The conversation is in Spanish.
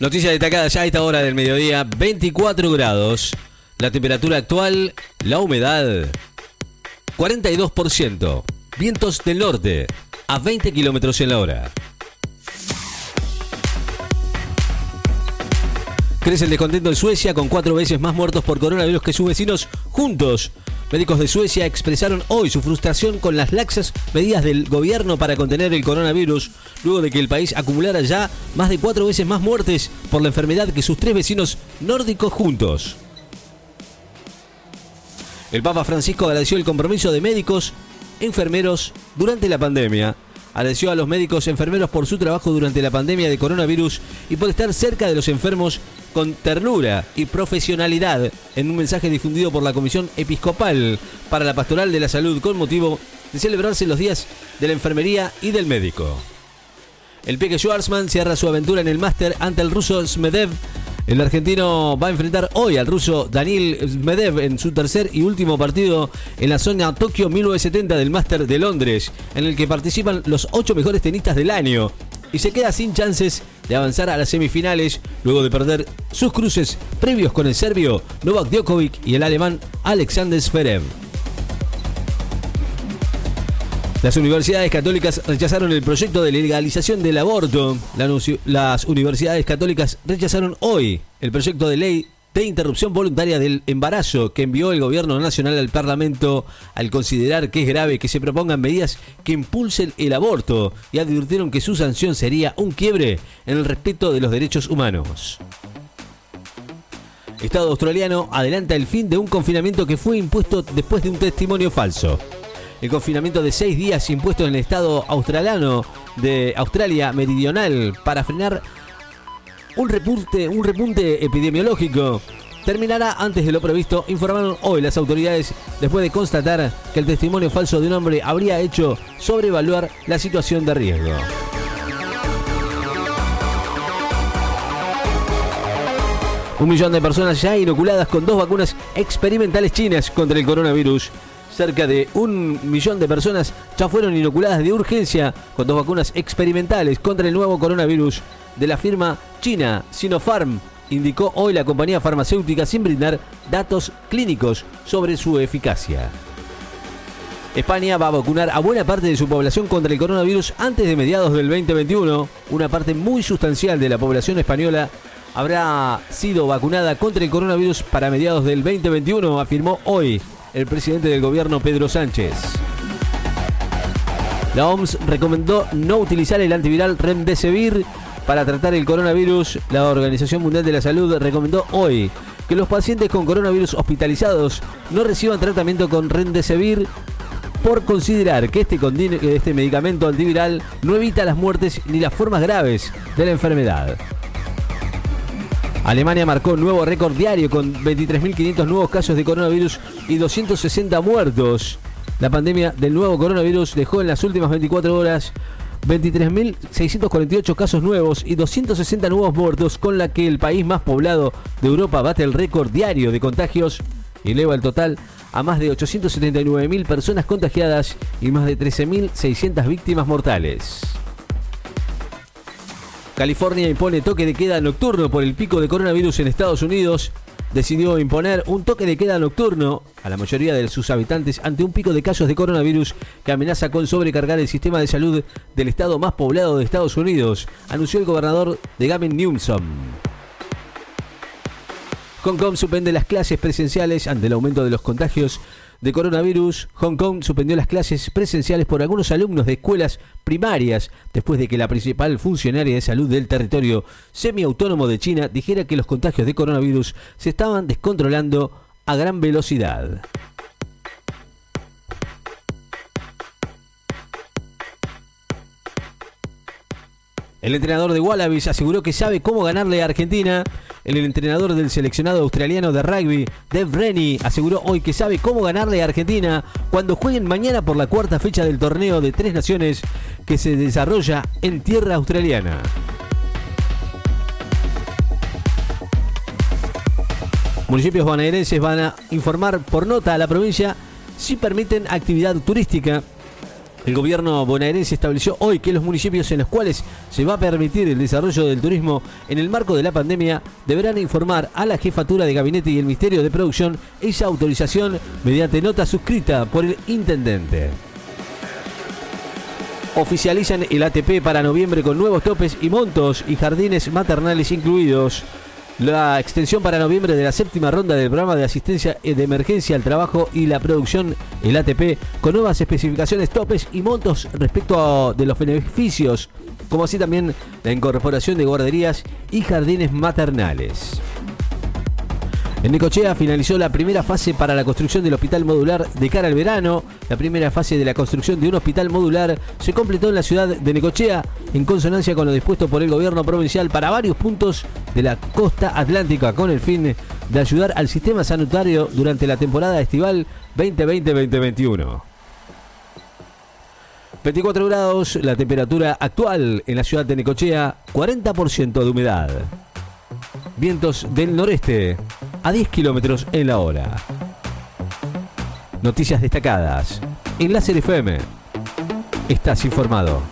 Noticia destacada ya a esta hora del mediodía, 24 grados. La temperatura actual, la humedad, 42%. Vientos del norte, a 20 kilómetros en la hora. Crece el descontento en Suecia con cuatro veces más muertos por coronavirus que sus vecinos juntos. Médicos de Suecia expresaron hoy su frustración con las laxas medidas del gobierno para contener el coronavirus, luego de que el país acumulara ya más de cuatro veces más muertes por la enfermedad que sus tres vecinos nórdicos juntos. El Papa Francisco agradeció el compromiso de médicos, enfermeros durante la pandemia agradeció a los médicos enfermeros por su trabajo durante la pandemia de coronavirus y por estar cerca de los enfermos con ternura y profesionalidad en un mensaje difundido por la Comisión Episcopal para la Pastoral de la Salud con motivo de celebrarse los días de la enfermería y del médico. El Peque Schwarzman cierra su aventura en el máster ante el ruso Smedev el argentino va a enfrentar hoy al ruso Daniel Medvedev en su tercer y último partido en la zona Tokio 1970 del Master de Londres, en el que participan los ocho mejores tenistas del año. Y se queda sin chances de avanzar a las semifinales luego de perder sus cruces previos con el serbio Novak Djokovic y el alemán Alexander Zverev. Las universidades católicas rechazaron el proyecto de legalización del aborto. Las universidades católicas rechazaron hoy el proyecto de ley de interrupción voluntaria del embarazo que envió el gobierno nacional al Parlamento al considerar que es grave que se propongan medidas que impulsen el aborto y advirtieron que su sanción sería un quiebre en el respeto de los derechos humanos. Estado australiano adelanta el fin de un confinamiento que fue impuesto después de un testimonio falso el confinamiento de seis días impuesto en el estado australiano de Australia Meridional para frenar un repunte, un repunte epidemiológico terminará antes de lo previsto, informaron hoy las autoridades después de constatar que el testimonio falso de un hombre habría hecho sobrevaluar la situación de riesgo. Un millón de personas ya inoculadas con dos vacunas experimentales chinas contra el coronavirus cerca de un millón de personas ya fueron inoculadas de urgencia con dos vacunas experimentales contra el nuevo coronavirus de la firma china Sinopharm, indicó hoy la compañía farmacéutica sin brindar datos clínicos sobre su eficacia. España va a vacunar a buena parte de su población contra el coronavirus antes de mediados del 2021. Una parte muy sustancial de la población española habrá sido vacunada contra el coronavirus para mediados del 2021, afirmó hoy el presidente del gobierno Pedro Sánchez. La OMS recomendó no utilizar el antiviral Remdesivir para tratar el coronavirus. La Organización Mundial de la Salud recomendó hoy que los pacientes con coronavirus hospitalizados no reciban tratamiento con Remdesivir por considerar que este, este medicamento antiviral no evita las muertes ni las formas graves de la enfermedad. Alemania marcó un nuevo récord diario con 23.500 nuevos casos de coronavirus y 260 muertos. La pandemia del nuevo coronavirus dejó en las últimas 24 horas 23.648 casos nuevos y 260 nuevos muertos, con la que el país más poblado de Europa bate el récord diario de contagios y eleva el total a más de 879.000 personas contagiadas y más de 13.600 víctimas mortales. California impone toque de queda nocturno por el pico de coronavirus en Estados Unidos. Decidió imponer un toque de queda nocturno a la mayoría de sus habitantes ante un pico de casos de coronavirus que amenaza con sobrecargar el sistema de salud del estado más poblado de Estados Unidos, anunció el gobernador de Gavin Newsom. Hong Kong suspende las clases presenciales ante el aumento de los contagios de coronavirus, Hong Kong suspendió las clases presenciales por algunos alumnos de escuelas primarias después de que la principal funcionaria de salud del territorio semiautónomo de China dijera que los contagios de coronavirus se estaban descontrolando a gran velocidad. El entrenador de Wallabies aseguró que sabe cómo ganarle a Argentina el entrenador del seleccionado australiano de rugby, Dev Rennie, aseguró hoy que sabe cómo ganarle a Argentina cuando jueguen mañana por la cuarta fecha del torneo de tres naciones que se desarrolla en tierra australiana. Municipios bonaerenses van a informar por nota a la provincia si permiten actividad turística El gobierno bonaerense estableció hoy que los municipios en los cuales se va a permitir el desarrollo del turismo en el marco de la pandemia deberán informar a la jefatura de gabinete y el Ministerio de Producción esa autorización mediante nota suscrita por el intendente. Oficializan el ATP para noviembre con nuevos topes y montos y jardines maternales incluidos la extensión para noviembre de la séptima ronda del programa de asistencia de emergencia al trabajo y la producción, el ATP, con nuevas especificaciones, topes y montos respecto de los beneficios, como así también la incorporación de guarderías y jardines maternales. En Necochea finalizó la primera fase para la construcción del hospital modular de cara al verano. La primera fase de la construcción de un hospital modular se completó en la ciudad de Necochea en consonancia con lo dispuesto por el gobierno provincial para varios puntos de la costa atlántica con el fin de ayudar al sistema sanitario durante la temporada estival 2020-2021. 24 grados, la temperatura actual en la ciudad de Necochea, 40% de humedad. Vientos del noreste a 10 kilómetros en la hora. Noticias destacadas. En Láser FM. Estás informado.